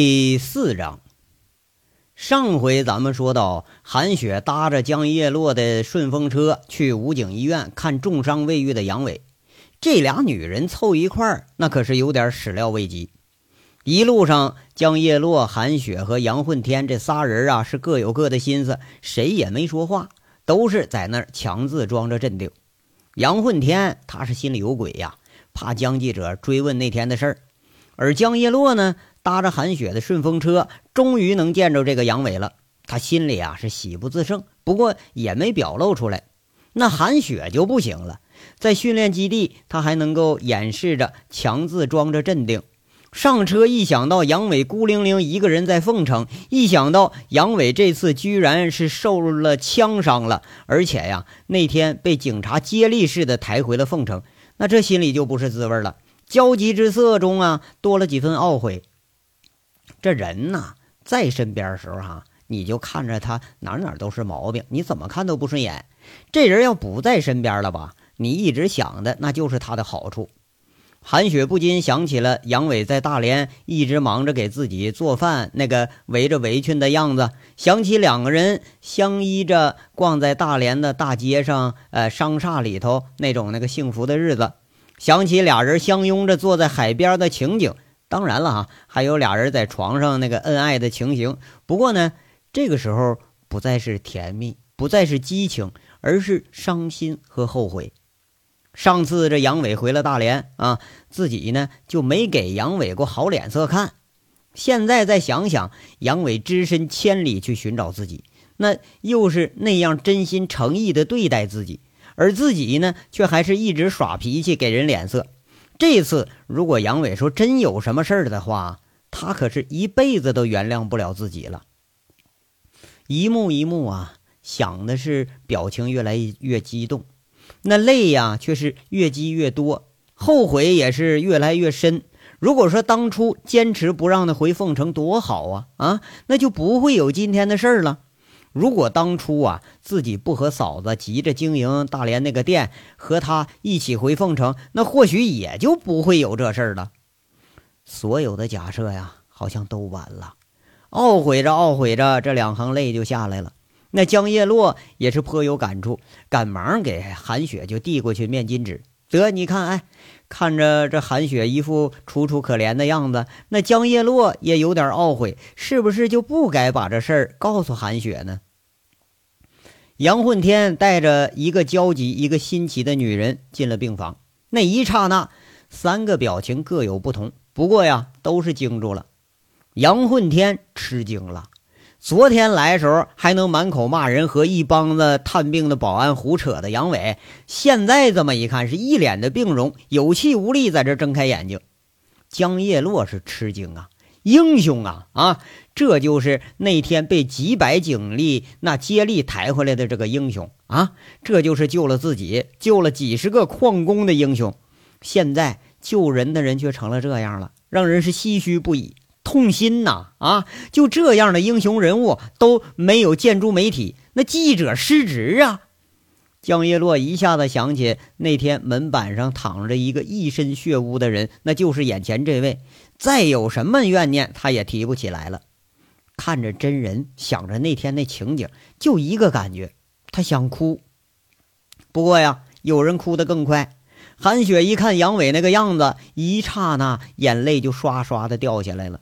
第四章，上回咱们说到，韩雪搭着江叶落的顺风车去武警医院看重伤未愈的杨伟，这俩女人凑一块儿，那可是有点始料未及。一路上，江叶落、韩雪和杨混天这仨人啊，是各有各的心思，谁也没说话，都是在那儿强自装着镇定。杨混天他是心里有鬼呀，怕江记者追问那天的事儿，而江叶落呢？搭着韩雪的顺风车，终于能见着这个杨伟了。他心里啊是喜不自胜，不过也没表露出来。那韩雪就不行了，在训练基地，他还能够掩饰着，强自装着镇定。上车一想到杨伟孤零零一个人在凤城，一想到杨伟这次居然是受了枪伤了，而且呀那天被警察接力似的抬回了凤城，那这心里就不是滋味了。焦急之色中啊多了几分懊悔。这人呐，在身边的时候哈，你就看着他哪哪都是毛病，你怎么看都不顺眼。这人要不在身边了吧，你一直想的那就是他的好处。韩雪不禁想起了杨伟在大连一直忙着给自己做饭，那个围着围裙的样子，想起两个人相依着逛在大连的大街上，呃，商厦里头那种那个幸福的日子，想起俩人相拥着坐在海边的情景。当然了哈，还有俩人在床上那个恩爱的情形。不过呢，这个时候不再是甜蜜，不再是激情，而是伤心和后悔。上次这杨伟回了大连啊，自己呢就没给杨伟过好脸色看。现在再想想，杨伟只身千里去寻找自己，那又是那样真心诚意的对待自己，而自己呢，却还是一直耍脾气给人脸色。这次如果杨伟说真有什么事儿的话，他可是一辈子都原谅不了自己了。一幕一幕啊，想的是表情越来越激动，那泪呀却是越积越多，后悔也是越来越深。如果说当初坚持不让他回凤城多好啊啊，那就不会有今天的事儿了。如果当初啊，自己不和嫂子急着经营大连那个店，和他一起回凤城，那或许也就不会有这事儿了。所有的假设呀，好像都完了。懊悔着，懊悔着，这两行泪就下来了。那江叶落也是颇有感触，赶忙给韩雪就递过去面巾纸。得，你看，哎，看着这韩雪一副楚楚可怜的样子，那江叶落也有点懊悔，是不是就不该把这事儿告诉韩雪呢？杨混天带着一个焦急、一个新奇的女人进了病房，那一刹那，三个表情各有不同，不过呀，都是惊住了。杨混天吃惊了。昨天来时候还能满口骂人，和一帮子探病的保安胡扯的杨伟，现在这么一看，是一脸的病容，有气无力，在这睁开眼睛。江叶落是吃惊啊，英雄啊啊！这就是那天被几百警力那接力抬回来的这个英雄啊！这就是救了自己、救了几十个矿工的英雄。现在救人的人却成了这样了，让人是唏嘘不已。痛心呐！啊，就这样的英雄人物都没有见诸媒体，那记者失职啊！江叶落一下子想起那天门板上躺着一个一身血污的人，那就是眼前这位。再有什么怨念，他也提不起来了。看着真人，想着那天那情景，就一个感觉，他想哭。不过呀，有人哭得更快。韩雪一看杨伟那个样子，一刹那眼泪就刷刷的掉下来了。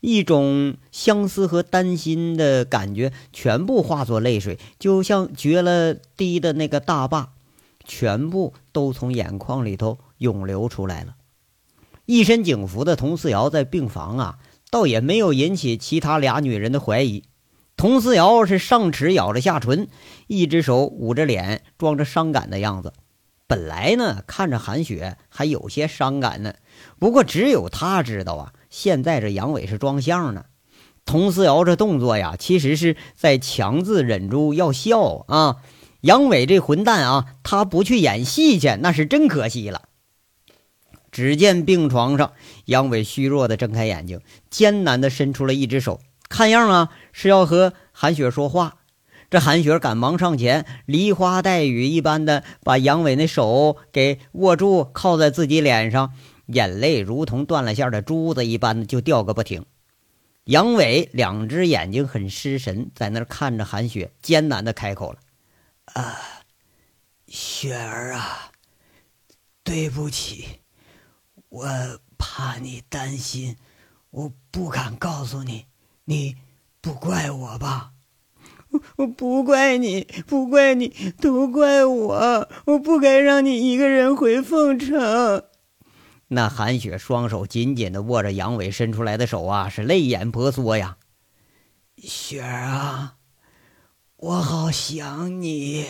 一种相思和担心的感觉，全部化作泪水，就像决了堤的那个大坝，全部都从眼眶里头涌流出来了。一身警服的佟思瑶在病房啊，倒也没有引起其他俩女人的怀疑。佟思瑶是上齿咬着下唇，一只手捂着脸，装着伤感的样子。本来呢，看着韩雪还有些伤感呢，不过只有她知道啊。现在这杨伟是装相呢，佟思瑶这动作呀，其实是在强自忍住要笑啊。杨伟这混蛋啊，他不去演戏去，那是真可惜了。只见病床上，杨伟虚弱的睁开眼睛，艰难的伸出了一只手，看样啊是要和韩雪说话。这韩雪赶忙上前，梨花带雨一般的把杨伟那手给握住，靠在自己脸上。眼泪如同断了线的珠子一般就掉个不停。杨伟两只眼睛很失神，在那儿看着韩雪，艰难的开口了：“啊，雪儿啊，对不起，我怕你担心，我不敢告诉你，你不怪我吧？我不怪你，不怪你，都怪我，我不该让你一个人回凤城。”那韩雪双手紧紧的握着杨伟伸出来的手啊，是泪眼婆娑呀。雪儿啊，我好想你。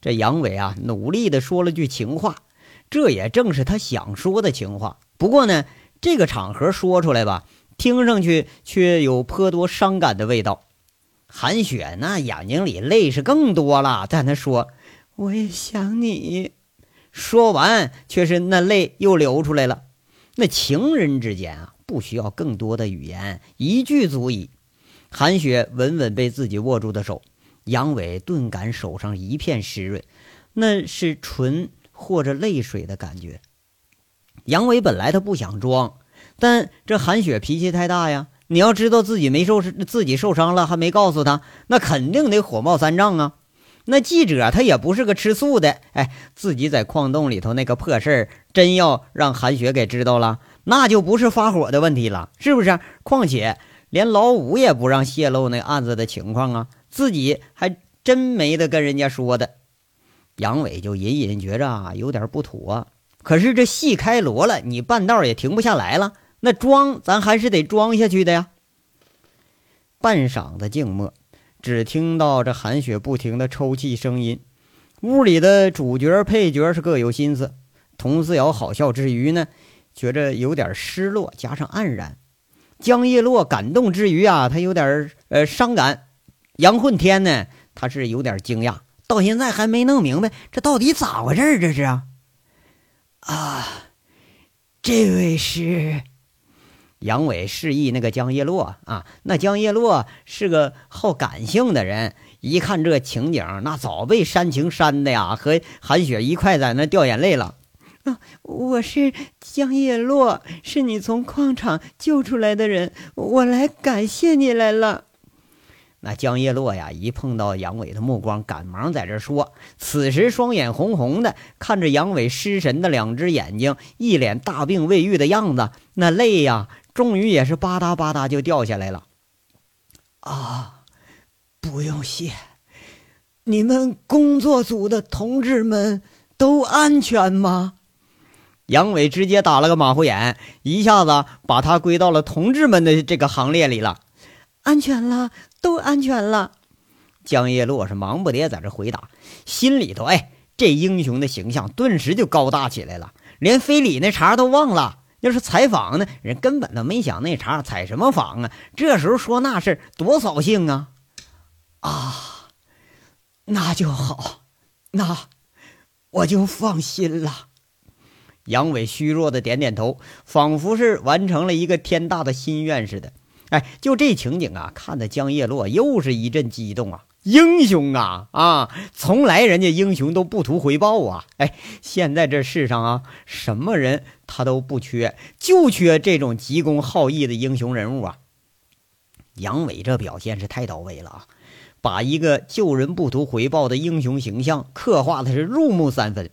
这杨伟啊，努力的说了句情话，这也正是他想说的情话。不过呢，这个场合说出来吧，听上去却有颇多伤感的味道。韩雪那眼睛里泪是更多了，在那说：“我也想你。”说完，却是那泪又流出来了。那情人之间啊，不需要更多的语言，一句足矣。韩雪稳稳被自己握住的手，杨伟顿感手上一片湿润，那是唇或者泪水的感觉。杨伟本来他不想装，但这韩雪脾气太大呀。你要知道自己没受自己受伤了，还没告诉他，那肯定得火冒三丈啊。那记者他也不是个吃素的，哎，自己在矿洞里头那个破事儿，真要让韩雪给知道了，那就不是发火的问题了，是不是？况且连老五也不让泄露那案子的情况啊，自己还真没得跟人家说的。杨伟就隐隐觉着啊，有点不妥。可是这戏开锣了，你半道也停不下来了，那装咱还是得装下去的呀。半晌的静默。只听到这韩雪不停的抽泣声音，屋里的主角配角是各有心思。佟思瑶好笑之余呢，觉着有点失落，加上黯然；江叶落感动之余啊，他有点呃伤感；杨混天呢，他是有点惊讶，到现在还没弄明白这到底咋回事这是啊，啊，这位是。杨伟示意那个江叶落啊，那江叶落是个好感性的人，一看这情景，那早被煽情煽的呀，和韩雪一块在那掉眼泪了。啊，我是江叶落，是你从矿场救出来的人，我来感谢你来了。那江叶落呀，一碰到杨伟的目光，赶忙在这说。此时双眼红红的，看着杨伟失神的两只眼睛，一脸大病未愈的样子，那泪呀。终于也是吧嗒吧嗒就掉下来了，啊，不用谢，你们工作组的同志们都安全吗？杨伟直接打了个马虎眼，一下子把他归到了同志们的这个行列里了。安全了，都安全了。江叶落是忙不迭在这回答，心里头哎，这英雄的形象顿时就高大起来了，连非礼那茬都忘了。要是采访呢，人根本都没想那茬，采什么访啊？这时候说那事多扫兴啊！啊，那就好，那我就放心了。杨伟虚弱的点点头，仿佛是完成了一个天大的心愿似的。哎，就这情景啊，看得江叶落又是一阵激动啊！英雄啊啊！从来人家英雄都不图回报啊！哎，现在这世上啊，什么人他都不缺，就缺这种急公好义的英雄人物啊！杨伟这表现是太到位了啊，把一个救人不图回报的英雄形象刻画的是入木三分。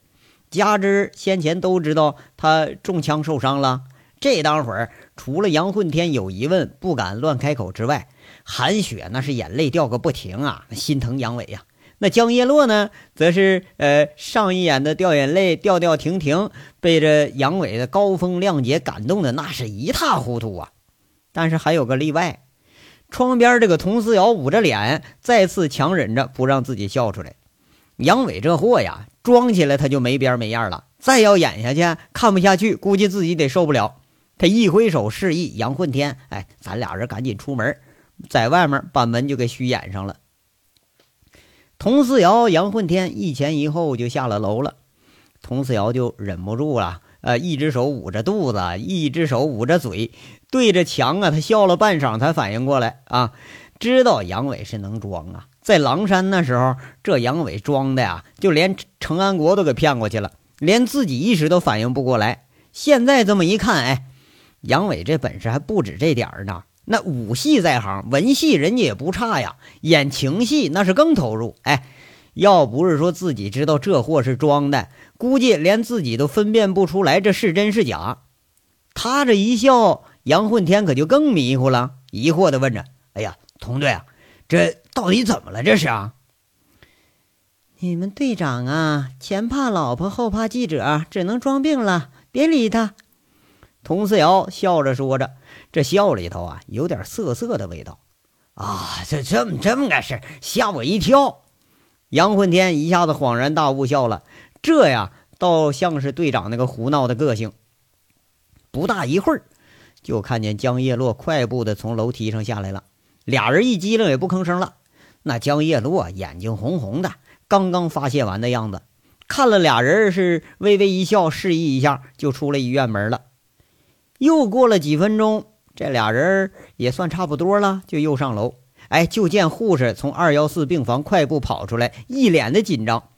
加之先前都知道他中枪受伤了，这当会儿除了杨混天有疑问不敢乱开口之外。韩雪那是眼泪掉个不停啊，心疼杨伟呀。那江叶落呢，则是呃上一眼的掉眼泪，掉掉停停，被这杨伟的高风亮节感动的那是一塌糊涂啊。但是还有个例外，窗边这个佟思瑶捂着脸，再次强忍着不让自己笑出来。杨伟这货呀，装起来他就没边没样了，再要演下去看不下去，估计自己得受不了。他一挥手示意杨混天，哎，咱俩人赶紧出门。在外面把门就给虚掩上了。佟思瑶、杨混天一前一后就下了楼了。佟思瑶就忍不住了，呃，一只手捂着肚子，一只手捂着嘴，对着墙啊，他笑了半晌才反应过来啊，知道杨伟是能装啊。在狼山那时候，这杨伟装的呀，就连程安国都给骗过去了，连自己一时都反应不过来。现在这么一看，哎，杨伟这本事还不止这点儿呢。那武戏在行，文戏人家也不差呀，演情戏那是更投入。哎，要不是说自己知道这货是装的，估计连自己都分辨不出来这是真是假。他这一笑，杨混天可就更迷糊了，疑惑的问着：“哎呀，童队啊，这到底怎么了？这是啊？”你们队长啊，前怕老婆后怕记者，只能装病了。别理他。佟思瑶笑着说着，这笑里头啊有点涩涩的味道。啊，这这么这么个事吓我一跳。杨混天一下子恍然大悟，笑了。这呀，倒像是队长那个胡闹的个性。不大一会儿，就看见江叶落快步的从楼梯上下来了。俩人一激灵，也不吭声了。那江叶落眼睛红红的。刚刚发泄完的样子，看了俩人是微微一笑，示意一下就出了医院门了。又过了几分钟，这俩人也算差不多了，就又上楼。哎，就见护士从二幺四病房快步跑出来，一脸的紧张。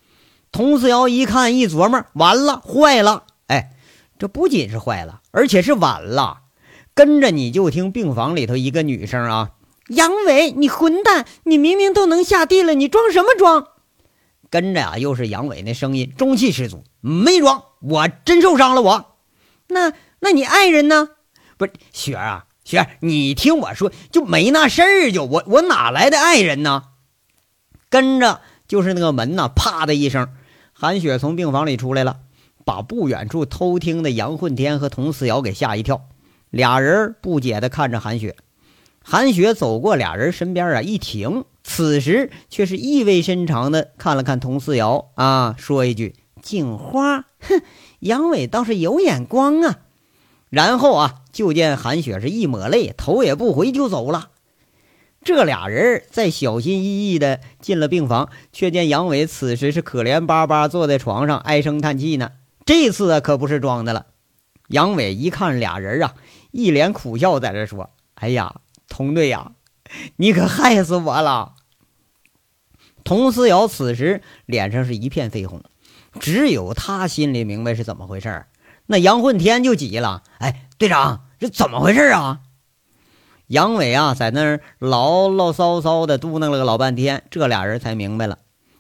佟思瑶一看，一琢磨，完了，坏了！哎，这不仅是坏了，而且是晚了。跟着你就听病房里头一个女生啊：“杨伟，你混蛋！你明明都能下地了，你装什么装？”跟着啊，又是杨伟那声音，中气十足。没装，我真受伤了。我，那那你爱人呢？不是雪儿啊，雪儿，你听我说，就没那事儿。就我我哪来的爱人呢？跟着就是那个门呐，啪的一声，韩雪从病房里出来了，把不远处偷听的杨混天和佟思瑶给吓一跳。俩人不解的看着韩雪，韩雪走过俩人身边啊，一停。此时却是意味深长的看了看佟思瑶啊，说一句：“警花，哼，杨伟倒是有眼光啊。”然后啊，就见韩雪是一抹泪，头也不回就走了。这俩人在小心翼翼的进了病房，却见杨伟此时是可怜巴巴坐在床上唉声叹气呢。这次啊，可不是装的了。杨伟一看俩人啊，一脸苦笑，在这说：“哎呀，佟队呀，你可害死我了。”佟思瑶此时脸上是一片绯红，只有他心里明白是怎么回事那杨混天就急了：“哎，队长，这怎么回事啊？”杨伟啊，在那儿唠唠骚骚的嘟囔了个老半天，这俩人才明白了。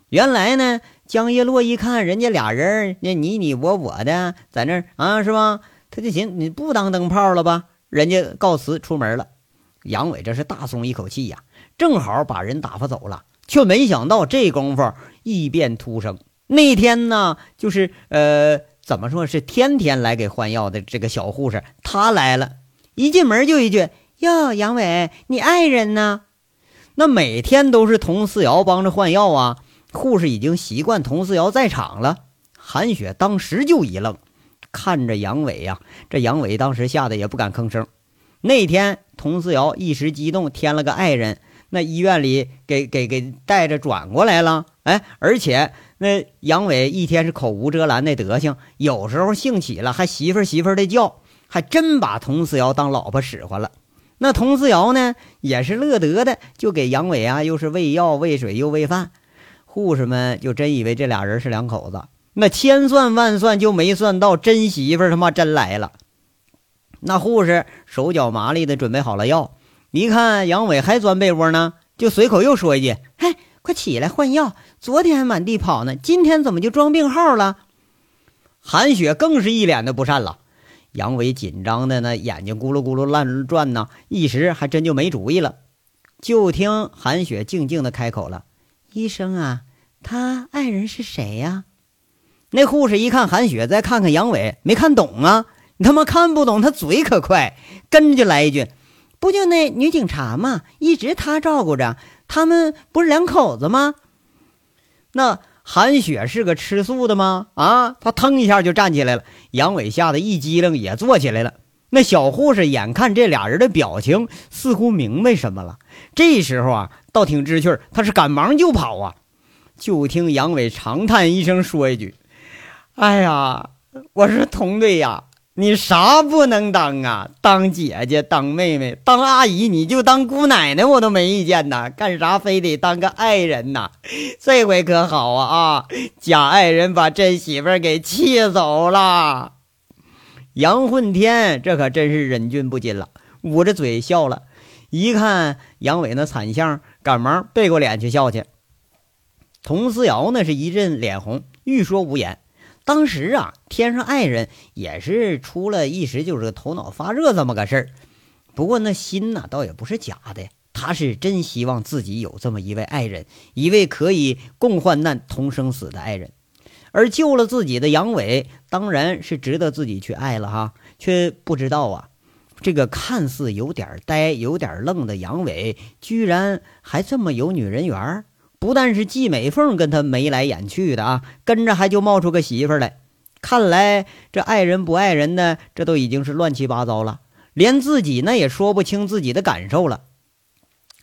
原来呢，江叶落一看人家俩人那你你我我的在那儿啊，是吧？他就寻你不当灯泡了吧？人家告辞出门了。杨伟这是大松一口气呀，正好把人打发走了。却没想到这功夫异变突生。那天呢，就是呃，怎么说是天天来给换药的这个小护士，她来了，一进门就一句：“哟，杨伟，你爱人呢？”那每天都是佟思瑶帮着换药啊。护士已经习惯佟思瑶在场了。韩雪当时就一愣，看着杨伟呀，这杨伟当时吓得也不敢吭声。那天佟思瑶一时激动，添了个爱人。那医院里给给给带着转过来了，哎，而且那杨伟一天是口无遮拦那德行，有时候兴起了还媳妇媳妇的叫，还真把佟思瑶当老婆使唤了。那佟思瑶呢，也是乐得的，就给杨伟啊，又是喂药、喂水又喂饭。护士们就真以为这俩人是两口子，那千算万算就没算到真媳妇他妈真来了。那护士手脚麻利的准备好了药。一看杨伟还钻被窝呢，就随口又说一句：“嘿，快起来换药！昨天还满地跑呢，今天怎么就装病号了？”韩雪更是一脸的不善了。杨伟紧张的那眼睛咕噜咕噜乱转呢，一时还真就没主意了。就听韩雪静静的开口了：“医生啊，他爱人是谁呀？”那护士一看韩雪，再看看杨伟，没看懂啊！你他妈看不懂，他嘴可快，跟着就来一句。不就那女警察吗？一直他照顾着，他们不是两口子吗？那韩雪是个吃素的吗？啊，他腾一下就站起来了。杨伟吓得一激灵，也坐起来了。那小护士眼看这俩人的表情，似乎明白什么了。这时候啊，倒挺知趣他是赶忙就跑啊。就听杨伟长叹一声，说一句：“哎呀，我是同队呀。”你啥不能当啊？当姐姐、当妹妹、当阿姨，你就当姑奶奶，我都没意见呐。干啥非得当个爱人呐？这回可好啊啊！假爱人把真媳妇给气走了。杨混天这可真是忍俊不禁了，捂着嘴笑了。一看杨伟那惨相，赶忙背过脸去笑去。佟思瑶那是一阵脸红，欲说无言。当时啊，天上爱人也是出了一时就是头脑发热这么个事儿。不过那心呐，倒也不是假的，他是真希望自己有这么一位爱人，一位可以共患难、同生死的爱人。而救了自己的杨伟，当然是值得自己去爱了哈。却不知道啊，这个看似有点呆、有点愣的杨伟，居然还这么有女人缘儿。不但是季美凤跟他眉来眼去的啊，跟着还就冒出个媳妇来。看来这爱人不爱人呢，这都已经是乱七八糟了，连自己那也说不清自己的感受了。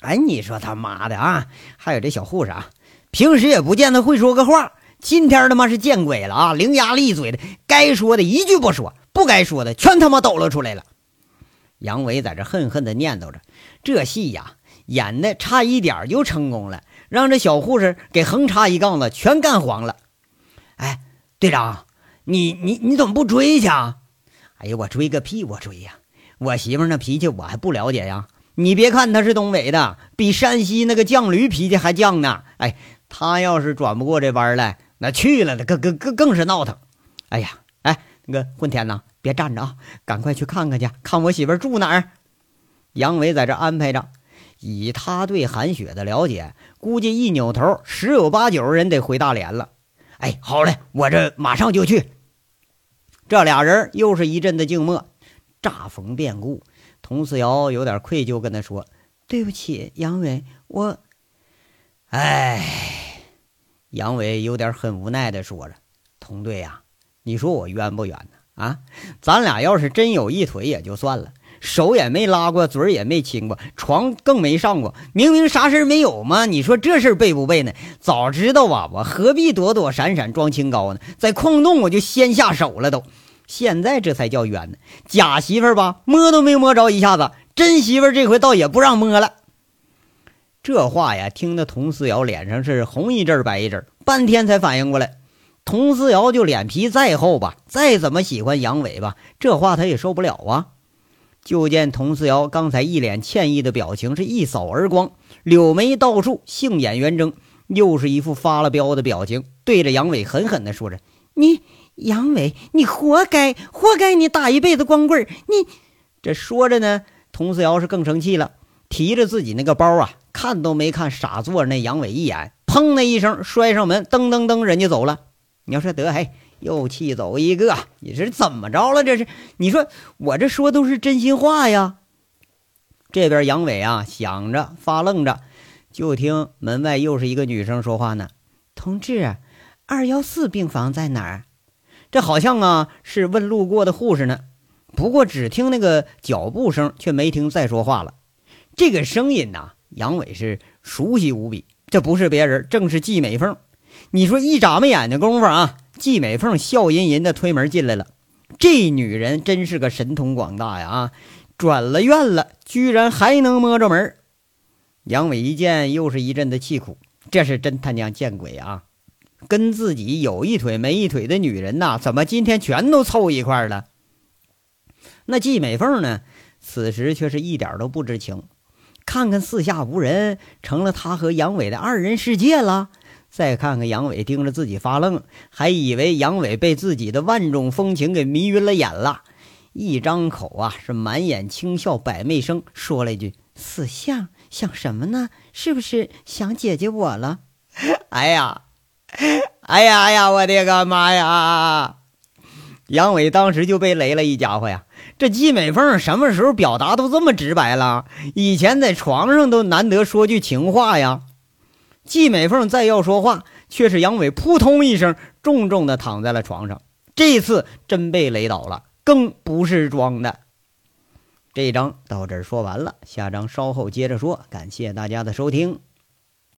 哎，你说他妈的啊！还有这小护士啊，平时也不见他会说个话。今天他妈是见鬼了啊！伶牙俐嘴的，该说的一句不说，不该说的全他妈抖了出来了。杨伟在这恨恨的念叨着，这戏呀演的差一点就成功了，让这小护士给横插一杠子全干黄了。哎，队长，你你你怎么不追去啊？哎呀，我追个屁！我追呀！我媳妇那脾气我还不了解呀。你别看她是东北的，比山西那个犟驴脾气还犟呢。哎，她要是转不过这弯来。那去了那更更更更是闹腾，哎呀，哎，那个混天呐，别站着啊，赶快去看看去，看我媳妇住哪儿。杨伟在这安排着，以他对韩雪的了解，估计一扭头，十有八九人得回大连了。哎，好嘞，我这马上就去。这俩人又是一阵的静默。乍逢变故，佟思瑶有点愧疚，跟他说：“对不起，杨伟，我……哎。”杨伟有点很无奈的说着：“童队呀，你说我冤不冤呢？啊，咱俩要是真有一腿也就算了，手也没拉过，嘴也没亲过，床更没上过，明明啥事没有嘛。你说这事背不背呢？早知道啊，我何必躲躲闪闪装清高呢？在矿洞我就先下手了都。现在这才叫冤呢。假媳妇吧，摸都没摸着一下子；真媳妇这回倒也不让摸了。”这话呀，听得佟思瑶脸上是红一阵白一阵，半天才反应过来。佟思瑶就脸皮再厚吧，再怎么喜欢杨伟吧，这话他也受不了啊。就见佟思瑶刚才一脸歉意的表情是一扫而光，柳眉倒竖，杏眼圆睁，又是一副发了飙的表情，对着杨伟狠狠地说着：“你杨伟，你活该，活该你打一辈子光棍你这说着呢，佟思瑶是更生气了，提着自己那个包啊。看都没看傻坐着那杨伟一眼，砰的一声摔上门，噔噔噔，人家走了。你要说得嘿，又气走一个，你这怎么着了？这是你说我这说都是真心话呀。这边杨伟啊想着发愣着，就听门外又是一个女生说话呢：“同志，二幺四病房在哪儿？”这好像啊是问路过的护士呢。不过只听那个脚步声，却没听再说话了。这个声音呐。杨伟是熟悉无比，这不是别人，正是季美凤。你说一眨巴眼睛功夫啊，季美凤笑吟吟的推门进来了。这女人真是个神通广大呀！啊，转了院了，居然还能摸着门。杨伟一见，又是一阵的气苦，这是真他娘见鬼啊！跟自己有一腿没一腿的女人呐，怎么今天全都凑一块了？那季美凤呢？此时却是一点都不知情。看看四下无人，成了他和杨伟的二人世界了。再看看杨伟盯着自己发愣，还以为杨伟被自己的万种风情给迷晕了眼了。一张口啊，是满眼轻笑百媚生，说了一句：“死相想什么呢？是不是想姐姐我了？” 哎呀，哎呀哎呀，我的个妈呀！杨伟当时就被雷了一家伙呀。这季美凤什么时候表达都这么直白了？以前在床上都难得说句情话呀。季美凤再要说话，却是杨伟扑通一声重重的躺在了床上。这次真被雷倒了，更不是装的。这一章到这儿说完了，下章稍后接着说。感谢大家的收听。